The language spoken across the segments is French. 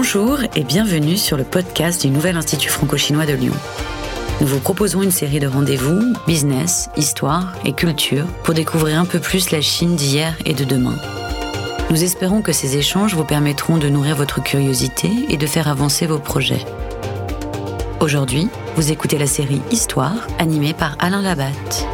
Bonjour et bienvenue sur le podcast du Nouvel Institut franco-chinois de Lyon. Nous vous proposons une série de rendez-vous, business, histoire et culture pour découvrir un peu plus la Chine d'hier et de demain. Nous espérons que ces échanges vous permettront de nourrir votre curiosité et de faire avancer vos projets. Aujourd'hui, vous écoutez la série Histoire animée par Alain Labatte.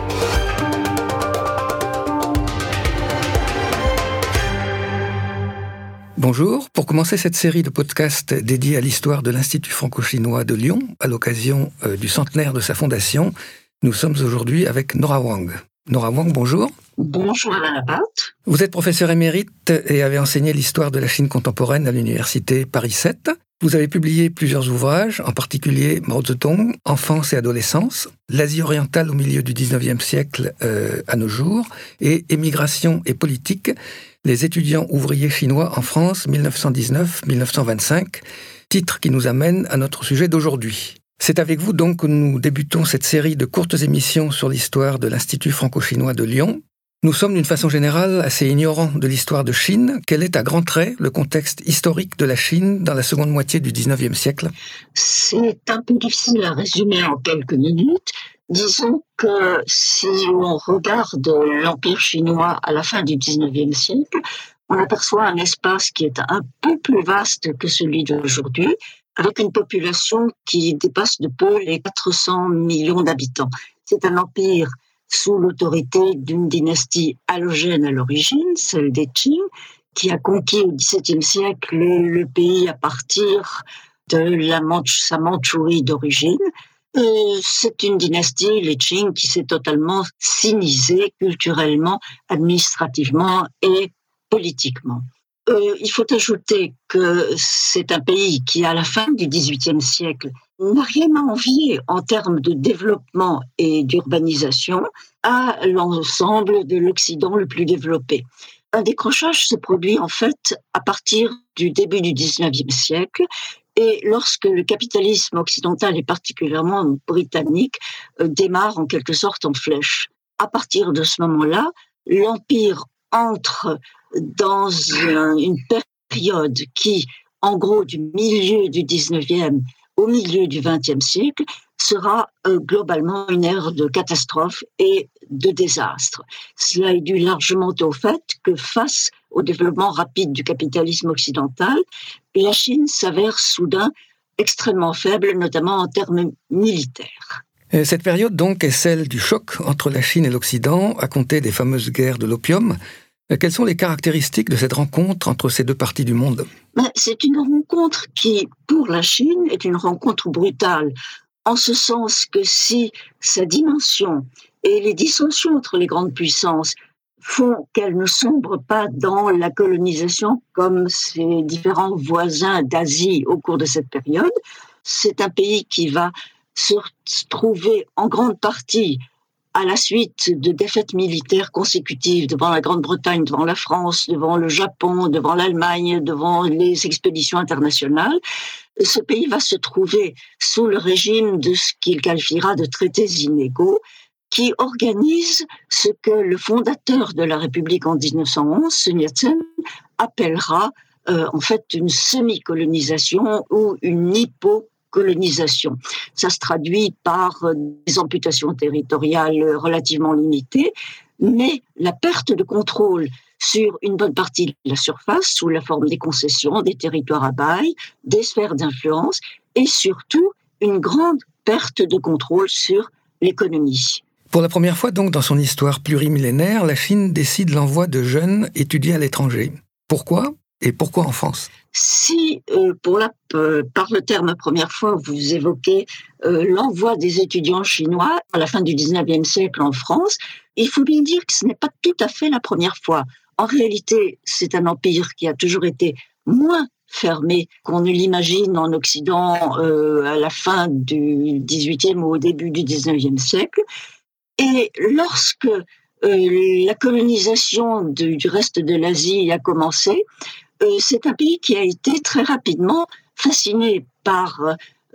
Bonjour. Pour commencer cette série de podcasts dédiés à l'histoire de l'Institut franco-chinois de Lyon, à l'occasion euh, du centenaire de sa fondation, nous sommes aujourd'hui avec Nora Wang. Nora Wang, bonjour. Bonjour Alain Labatte. Vous êtes professeur émérite et avez enseigné l'histoire de la Chine contemporaine à l'université Paris 7. Vous avez publié plusieurs ouvrages, en particulier Mao Zedong, Enfance et adolescence, l'Asie orientale au milieu du 19e siècle euh, à nos jours, et Émigration et politique, les étudiants ouvriers chinois en France 1919-1925, titre qui nous amène à notre sujet d'aujourd'hui. C'est avec vous donc que nous débutons cette série de courtes émissions sur l'histoire de l'Institut franco-chinois de Lyon. Nous sommes d'une façon générale assez ignorants de l'histoire de Chine. Quel est à grands traits le contexte historique de la Chine dans la seconde moitié du XIXe siècle? C'est un peu difficile à résumer en quelques minutes. Disons que si on regarde l'Empire chinois à la fin du XIXe siècle, on aperçoit un espace qui est un peu plus vaste que celui d'aujourd'hui, avec une population qui dépasse de peu les 400 millions d'habitants. C'est un empire sous l'autorité d'une dynastie halogène à l'origine, celle des Qing, qui a conquis au XVIIe siècle le, pays à partir de la sa Mandchourie d'origine, euh, c'est une dynastie, les Qing, qui s'est totalement sinisée culturellement, administrativement et politiquement. Euh, il faut ajouter que c'est un pays qui, à la fin du XVIIIe siècle, n'a rien à envier en termes de développement et d'urbanisation à l'ensemble de l'Occident le plus développé. Un décrochage se produit en fait à partir du début du XIXe siècle et lorsque le capitalisme occidental et particulièrement britannique euh, démarre en quelque sorte en flèche. À partir de ce moment-là, l'empire entre dans une période qui, en gros, du milieu du 19e au milieu du 20e siècle, sera euh, globalement une ère de catastrophe et de désastre. Cela est dû largement au fait que face au développement rapide du capitalisme occidental, la Chine s'avère soudain extrêmement faible, notamment en termes militaires. Cette période donc est celle du choc entre la Chine et l'Occident, à compter des fameuses guerres de l'opium. Euh, quelles sont les caractéristiques de cette rencontre entre ces deux parties du monde? Ben, C'est une rencontre qui, pour la Chine, est une rencontre brutale, en ce sens que si sa dimension et les dissensions entre les grandes puissances font qu'elle ne sombre pas dans la colonisation comme ses différents voisins d'Asie au cours de cette période. C'est un pays qui va se trouver en grande partie à la suite de défaites militaires consécutives devant la Grande-Bretagne, devant la France, devant le Japon, devant l'Allemagne, devant les expéditions internationales, ce pays va se trouver sous le régime de ce qu'il qualifiera de traités inégaux, qui organise ce que le fondateur de la République en 1911, Sun Yat-sen, appellera euh, en fait une semi-colonisation ou une hypo-colonisation. Ça se traduit par euh, des amputations territoriales relativement limitées, mais la perte de contrôle sur une bonne partie de la surface sous la forme des concessions, des territoires à bail, des sphères d'influence et surtout une grande perte de contrôle sur l'économie. Pour la première fois donc dans son histoire plurimillénaire, la Chine décide l'envoi de jeunes étudier à l'étranger. Pourquoi? Et pourquoi en France? Si, euh, euh, par le terme première fois, vous évoquez euh, l'envoi des étudiants chinois à la fin du 19e siècle en France, il faut bien dire que ce n'est pas tout à fait la première fois. En réalité, c'est un empire qui a toujours été moins fermé qu'on ne l'imagine en Occident à la fin du 18e ou au début du 19e siècle. Et lorsque la colonisation du, reste de l'Asie a commencé, c'est un pays qui a été très rapidement fasciné par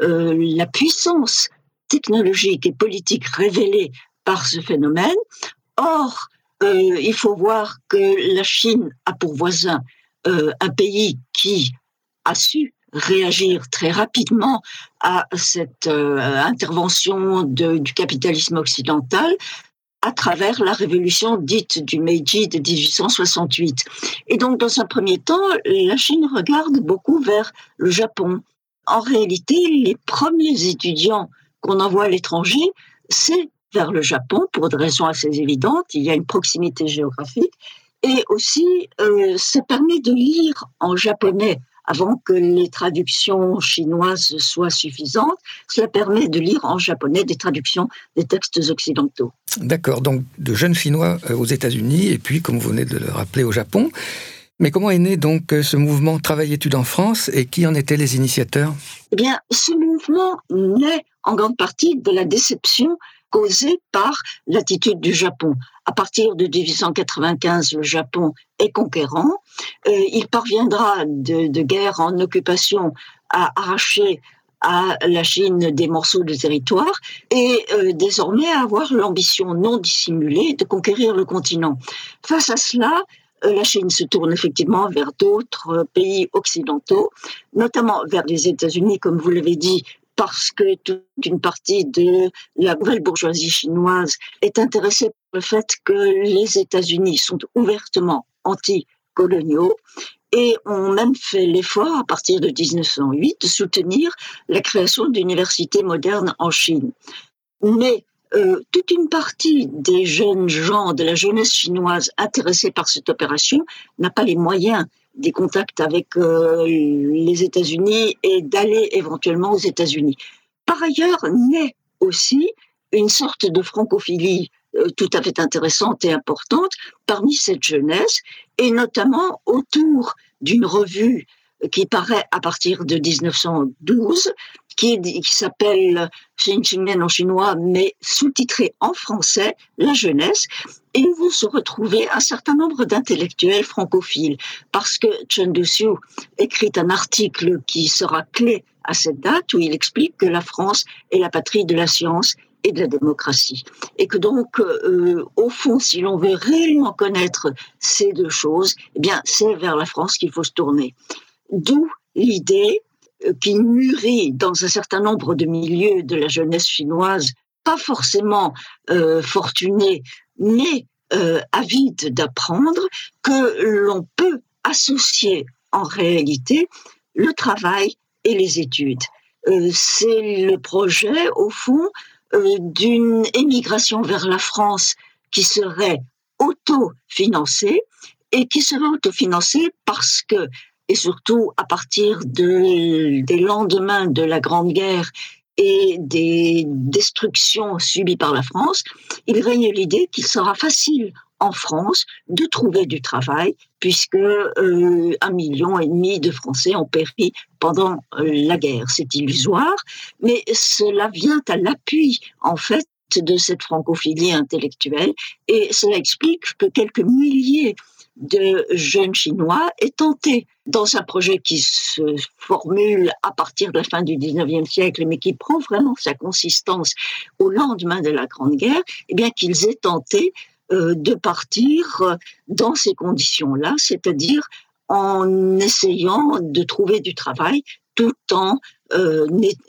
euh, la puissance technologique et politique révélée par ce phénomène. Or, il faut voir que la Chine a pour voisin un pays qui a su réagir très rapidement à cette intervention du capitalisme occidental à travers la révolution dite du Meiji de 1868. Et donc, dans un premier temps, la Chine regarde beaucoup vers le Japon. En réalité, les premiers étudiants qu'on envoie à l'étranger, c'est vers le Japon pour des raisons assez évidentes. Il y a une proximité géographique et aussi euh, ça permet de lire en japonais avant que les traductions chinoises soient suffisantes. Cela permet de lire en japonais des traductions des textes occidentaux. D'accord, donc de jeunes Chinois euh, aux États-Unis et puis, comme vous venez de le rappeler, au Japon. Mais comment est né donc euh, ce mouvement Travail-études en France et qui en étaient les initiateurs? Eh bien, ce mouvement naît en grande partie de la déception causée par l'attitude du Japon. À partir de 1895, le Japon est conquérant. Euh, il parviendra de, guerre en occupation à arracher à la Chine des morceaux de territoire et euh, désormais à avoir l'ambition non dissimulée de conquérir le continent. Face à cela, euh, la Chine se tourne effectivement vers d'autres pays occidentaux, notamment vers les États-Unis, comme vous l'avez dit, parce que toute une partie de la nouvelle bourgeoisie chinoise est intéressée par le fait que les États-Unis sont ouvertement anti-coloniaux et ont même fait l'effort, à partir de 1908, de soutenir la création d'universités modernes en Chine. Mais euh, toute une partie des jeunes gens de la jeunesse chinoise intéressés par cette opération n'a pas les moyens des contacts avec euh, les États-Unis et d'aller éventuellement aux États-Unis. Par ailleurs, naît aussi une sorte de francophilie euh, tout à fait intéressante et importante parmi cette jeunesse, et notamment autour d'une revue qui paraît à partir de 1912, qui, qui s'appelle Xinjiang en chinois, mais sous-titré en français, La jeunesse, et vont se retrouver un certain nombre d'intellectuels francophiles, parce que Chen Duxiu écrit un article qui sera clé à cette date, où il explique que la France est la patrie de la science et de la démocratie. Et que donc, euh, au fond, si l'on veut réellement connaître ces deux choses, eh bien, c'est vers la France qu'il faut se tourner. D'où l'idée euh, qui mûrit dans un certain nombre de milieux de la jeunesse chinoise, pas forcément euh, fortunée, mais euh, avide d'apprendre, que l'on peut associer en réalité le travail et les études. Euh, c'est le projet, au fond, euh, d'une émigration vers la France qui serait autofinancée et qui serait autofinancée parce que et surtout à partir de, des lendemains de la Grande Guerre et des destructions subies par la France, il règne l'idée qu'il sera facile en France de trouver du travail puisque euh, un million et demi de Français ont péri pendant euh, la guerre. C'est illusoire, mais cela vient à l'appui en fait de cette francophilie intellectuelle et cela explique que quelques milliers de jeunes Chinois est tenté dans un projet qui se formule à partir de la fin du 19e siècle, mais qui prend vraiment sa consistance au lendemain de la Grande Guerre, eh bien qu'ils aient tenté euh, de partir dans ces conditions-là, c'est-à-dire en essayant de trouver du travail tout en euh,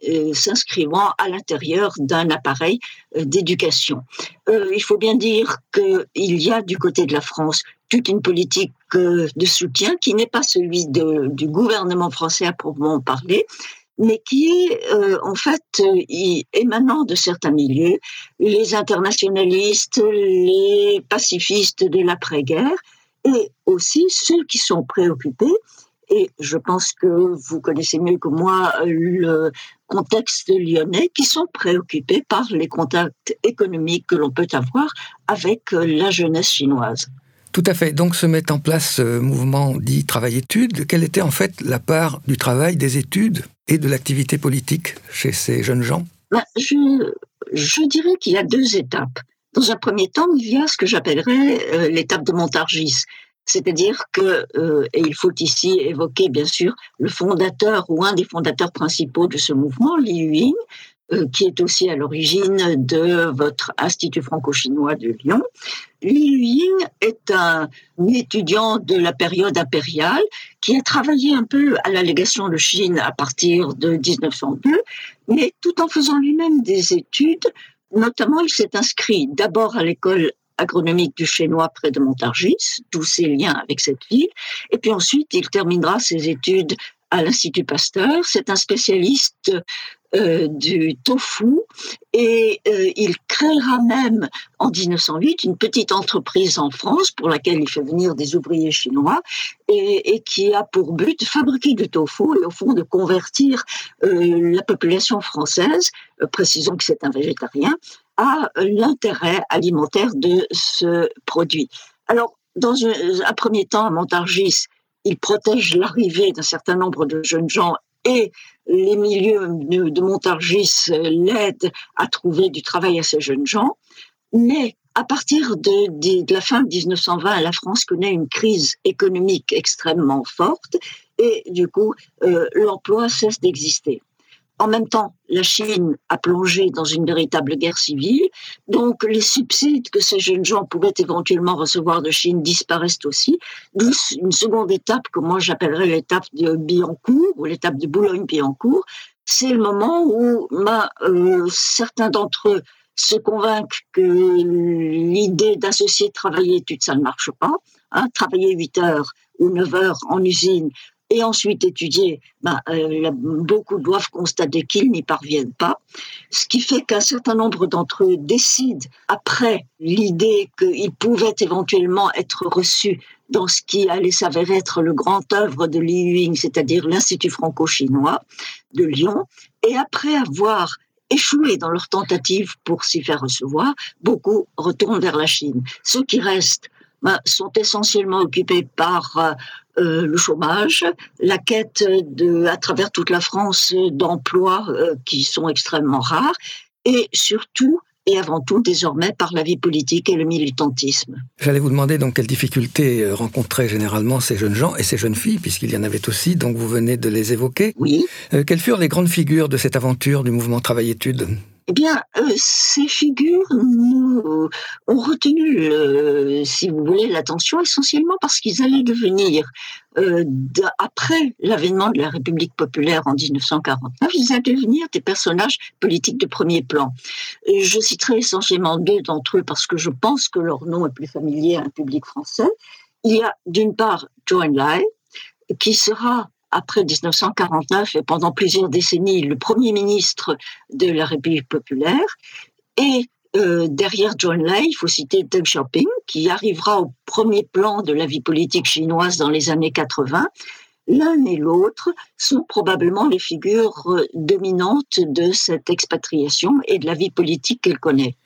euh, s'inscrivant à l'intérieur d'un appareil d'éducation. il faut bien dire qu'il y a du côté de la France toute une politique euh, de soutien qui n'est pas celui du gouvernement français à proprement parler, mais qui est euh, en fait euh, émanant de certains milieux, les internationalistes, les pacifistes de l'après-guerre, et aussi ceux qui sont préoccupés, et je pense que vous connaissez mieux que moi le contexte lyonnais, qui sont préoccupés par les contacts économiques que l'on peut avoir avec la jeunesse chinoise. Tout à fait. Donc se met en place ce mouvement dit travail-études. Quelle était en fait la part du travail, des études et de l'activité politique chez ces jeunes gens? Ben, je, dirais qu'il y a deux étapes. Dans un premier temps, il y a ce que j'appellerais euh, l'étape de Montargis. C'est-à-dire que, euh, et il faut ici évoquer bien sûr le fondateur ou un des fondateurs principaux de ce mouvement, Li Ying, euh, qui est aussi à l'origine de votre Institut franco-chinois de Lyon. Li Ying est un étudiant de la période impériale qui a travaillé un peu à la légation de Chine à partir de 1902, mais tout en faisant lui-même des études. Notamment, il s'est inscrit d'abord à l'école agronomique du Chênois près de Montargis, tous ses liens avec cette ville. Et puis ensuite, il terminera ses études à l'Institut Pasteur. C'est un spécialiste euh, du tofu et euh, il créera même en 1908 une petite entreprise en France pour laquelle il fait venir des ouvriers chinois et, qui a pour but de fabriquer du tofu et au fond de convertir euh, la population française, précisons que c'est un végétarien, à l'intérêt alimentaire de ce produit. Alors, dans un, premier temps, à Montargis, il protège l'arrivée d'un certain nombre de jeunes gens et les milieux de Montargis l'aident à trouver du travail à ces jeunes gens. Mais à partir de, de, de, la fin de 1920, la France connaît une crise économique extrêmement forte et du coup, euh, l'emploi cesse d'exister. En même temps, la Chine a plongé dans une véritable guerre civile, donc les subsides que ces jeunes gens pouvaient éventuellement recevoir de Chine disparaissent aussi. D'où une seconde étape que moi j'appellerais l'étape de Billancourt ou l'étape de Boulogne-Billancourt. C'est le moment où euh, certains d'entre eux se convainquent que l'idée d'associer travailler études, ça ne marche pas. Hein, travailler 8 heures ou 9 heures en usine, et ensuite étudier, ben, euh, beaucoup doivent constater qu'ils n'y parviennent pas, ce qui fait qu'un certain nombre d'entre eux décident, après l'idée qu'ils pouvaient éventuellement être reçus dans ce qui allait s'avérer être le grand œuvre de Li Yuing, c'est-à-dire l'Institut franco-chinois de Lyon, et après avoir échoué dans leur tentative pour s'y faire recevoir, beaucoup retournent vers la Chine. Ceux qui restent sont essentiellement occupés par euh, euh, le chômage, la quête de, à travers toute la France d'emplois euh, qui sont extrêmement rares, et surtout et avant tout désormais par la vie politique et le militantisme. J'allais vous demander donc quelles difficultés rencontraient généralement ces jeunes gens et ces jeunes filles, puisqu'il y en avait aussi, donc vous venez de les évoquer. Oui. Euh, quelles furent les grandes figures de cette aventure du mouvement Travail-Études eh bien, euh, ces figures nous ont retenu, euh, si vous voulez, l'attention essentiellement parce qu'ils allaient devenir, euh, après l'avènement de la République populaire en 1949, ils allaient devenir des personnages politiques de premier plan. Je citerai essentiellement deux d'entre eux parce que je pense que leur nom est plus familier à un public français. Il y a d'une part Joan Lai, qui sera après 1949 et pendant plusieurs décennies le premier ministre de la République populaire. Et euh, derrière John Lai, il faut citer Deng Xiaoping, qui arrivera au premier plan de la vie politique chinoise dans les années 80. L'un et l'autre sont probablement les figures euh, dominantes de cette expatriation et de la vie politique qu'elle connaît.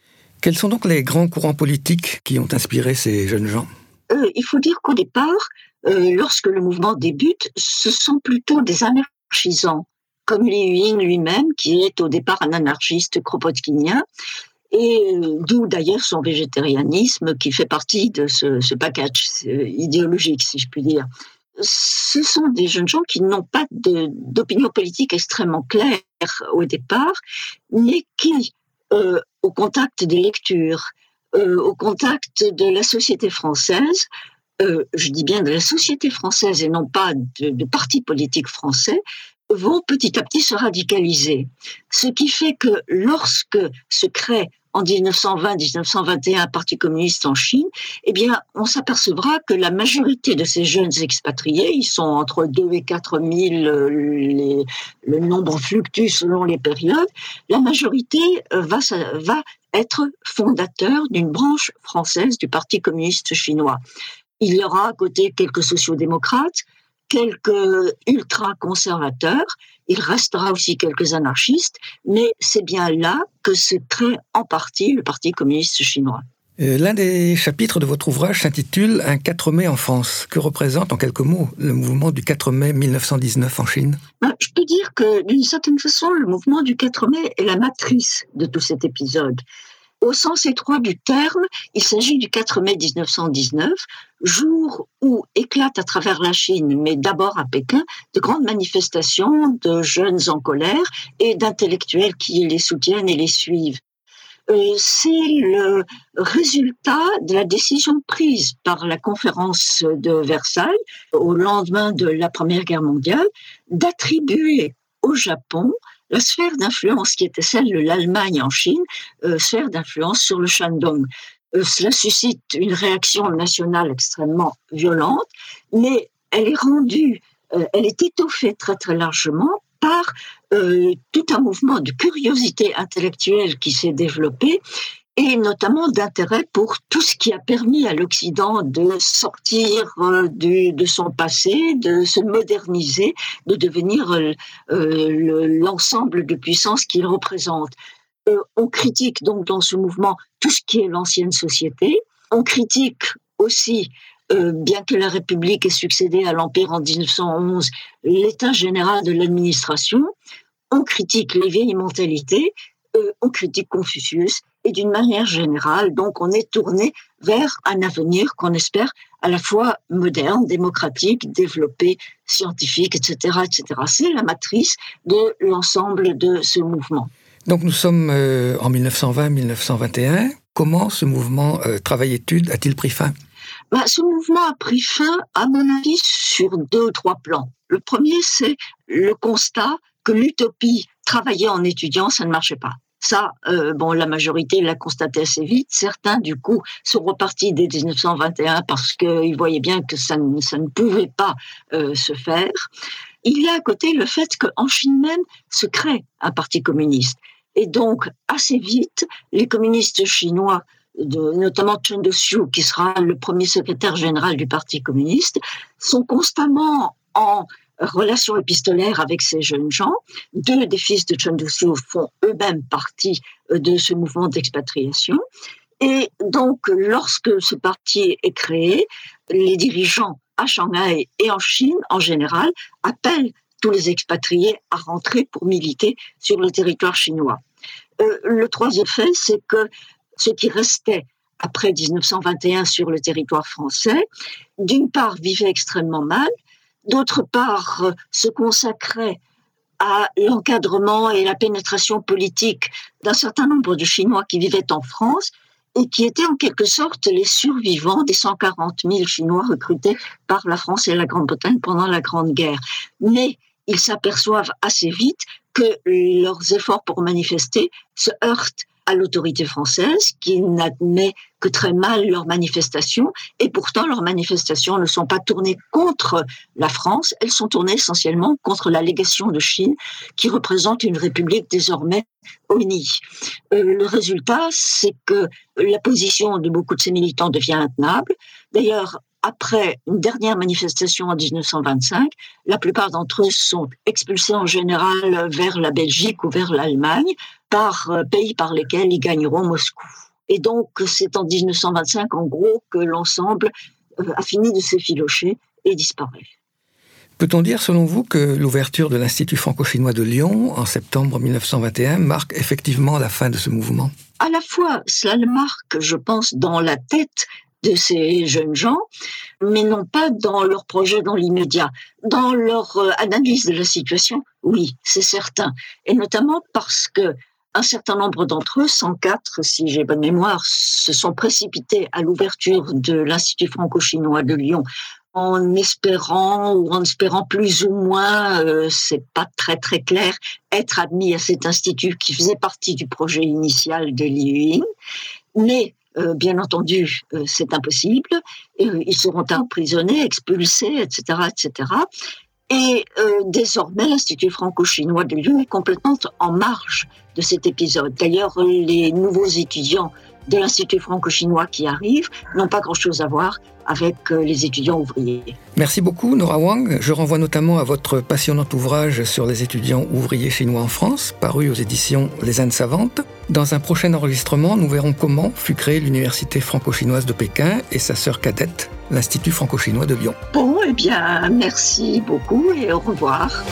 Quels sont donc les grands courants politiques qui ont inspiré ces jeunes gens? Euh, Il faut dire qu'au départ, lorsque le mouvement débute, ce sont plutôt des anarchisants, comme Li Ying lui-même, qui est au départ un anarchiste kropotkinien, et euh, d'où d'ailleurs son végétarianisme qui fait partie de ce, ce package idéologique, si je puis dire. Ce sont des jeunes gens qui n'ont pas d'opinion politique extrêmement claire au départ, mais qui, euh, au contact des lectures, euh, au contact de la société française, euh, je dis bien de la société française et non pas de, de partis politiques français, vont petit à petit se radicaliser. Ce qui fait que lorsque se crée en 1920-1921 un parti communiste en Chine, eh bien, on s'apercevra que la majorité de ces jeunes expatriés, ils sont entre 2 et 4 000, les, le nombre fluctue selon les périodes, la majorité euh, va, va être fondateur d'une branche française du Parti communiste chinois. Il y aura à côté quelques sociodémocrates, quelques ultra-conservateurs, il restera aussi quelques anarchistes, mais c'est bien là que se crée en partie le Parti communiste chinois. Euh, l'un des chapitres de votre ouvrage s'intitule Un 4 mai en France. Que représente en quelques mots le mouvement du 4 mai 1919 en Chine? Ben, Je peux dire que d'une certaine façon, le mouvement du 4 mai est la matrice de tout cet épisode. Au sens étroit du terme, il s'agit du 4 mai 1919, jour où éclatent à travers la Chine, mais d'abord à Pékin, de grandes manifestations de jeunes en colère et d'intellectuels qui les soutiennent et les suivent. Euh, c'est le résultat de la décision prise par la conférence de Versailles au lendemain de la Première Guerre mondiale d'attribuer au Japon la sphère d'influence qui était celle de l'Allemagne en Chine, euh, sphère d'influence sur le Shandong. Euh, cela suscite une réaction nationale extrêmement violente, mais elle est rendue, euh, elle est étoffée très très largement par tout un mouvement de curiosité intellectuelle qui s'est développé et notamment d'intérêt pour tout ce qui a permis à l'Occident de sortir euh, de son passé, de se moderniser, de devenir euh, euh, l'ensemble de puissances qu'il représente. on critique donc dans ce mouvement tout ce qui est l'ancienne société. On critique aussi bien que la République ait succédé à l'Empire en 1911, l'état général de l'administration, on critique les vieilles mentalités, on critique Confucius, et d'une manière générale, donc, on est tourné vers un avenir qu'on espère à la fois moderne, démocratique, développé, scientifique, etc., etc. C'est la matrice de l'ensemble de ce mouvement. Donc nous sommes euh, en 1920-1921. Comment ce mouvement euh, travail-études a-t-il pris fin? Bah, Ce mouvement a pris fin, à mon avis, sur deux ou trois plans. Le premier, c'est le constat que l'utopie travailler en étudiant, ça ne marchait pas. Ça, euh, bon, la majorité l'a constaté assez vite. Certains, du coup, sont repartis dès 1921 parce qu'ils voyaient bien que ça ne, ça ne pouvait pas euh, se faire. Il y a à côté le fait qu'en Chine même se crée un parti communiste. Et donc, assez vite, les communistes chinois de, notamment Chen Dosiu, qui sera le premier secrétaire général du Parti communiste, sont constamment en relation épistolaire avec ces jeunes gens. Deux des fils de Chen Duxiu font eux-mêmes partie euh, de ce mouvement d'expatriation. Et donc, lorsque ce parti est créé, les dirigeants à Shanghai et en Chine en général appellent tous les expatriés à rentrer pour militer sur le territoire chinois. Euh, le troisième fait, c'est que ce qui restait après 1921 sur le territoire français, d'une part, vivait extrêmement mal, d'autre part, euh, se consacrer à l'encadrement et la pénétration politique d'un certain nombre de Chinois qui vivaient en France et qui étaient en quelque sorte les survivants des 140 000 Chinois recrutés par la France et la Grande-Bretagne pendant la Grande Guerre. Mais ils s'aperçoivent assez vite que leurs efforts pour manifester se heurtent à l'autorité française qui n'admet que très mal leurs manifestations et pourtant leurs manifestations ne sont pas tournées contre la France, elles sont tournées essentiellement contre la légation de Chine qui représente une république désormais unie. Euh, le résultat, c'est que la position de beaucoup de ces militants devient intenable. D'ailleurs, après une dernière manifestation en 1925, la plupart d'entre eux sont expulsés en général vers la Belgique ou vers l'Allemagne, par euh, pays par lesquels ils gagneront Moscou. Et donc, c'est en 1925, en gros, que l'ensemble euh, a fini de s'effilocher et disparaît. Peut-on dire, selon vous, que l'ouverture de l'Institut franco-chinois de Lyon en septembre 1921 marque effectivement la fin de ce mouvement? À la fois, cela le marque, je pense, dans la tête de ces jeunes gens, mais non pas dans leur projet dans l'immédiat. Dans leur euh, analyse de la situation, oui, c'est certain. Et notamment parce que un certain nombre d'entre eux, 104 si j'ai bonne mémoire, se sont précipités à l'ouverture de l'Institut franco-chinois de Lyon en espérant ou en espérant plus ou moins, euh, c'est pas très très clair, être admis à cet institut qui faisait partie du projet initial de Liu Mais euh, bien entendu, euh, c'est impossible. Euh, ils seront emprisonnés, expulsés, etc., etc. Et désormais, l'Institut franco-chinois de Lyon est complètement en marge de cet épisode. D'ailleurs, les nouveaux étudiants de l'Institut franco-chinois qui arrivent n'ont pas grand-chose à voir avec euh, les étudiants ouvriers. Merci beaucoup Nora Wang. Je renvoie notamment à votre passionnant ouvrage sur les étudiants ouvriers chinois en France, paru aux éditions Les Indes Savantes. Dans un prochain enregistrement, nous verrons comment fut créée l'Université franco-chinoise de Pékin et sa sœur cadette, l'Institut franco-chinois de Lyon. Bon, eh bien, merci beaucoup et au revoir.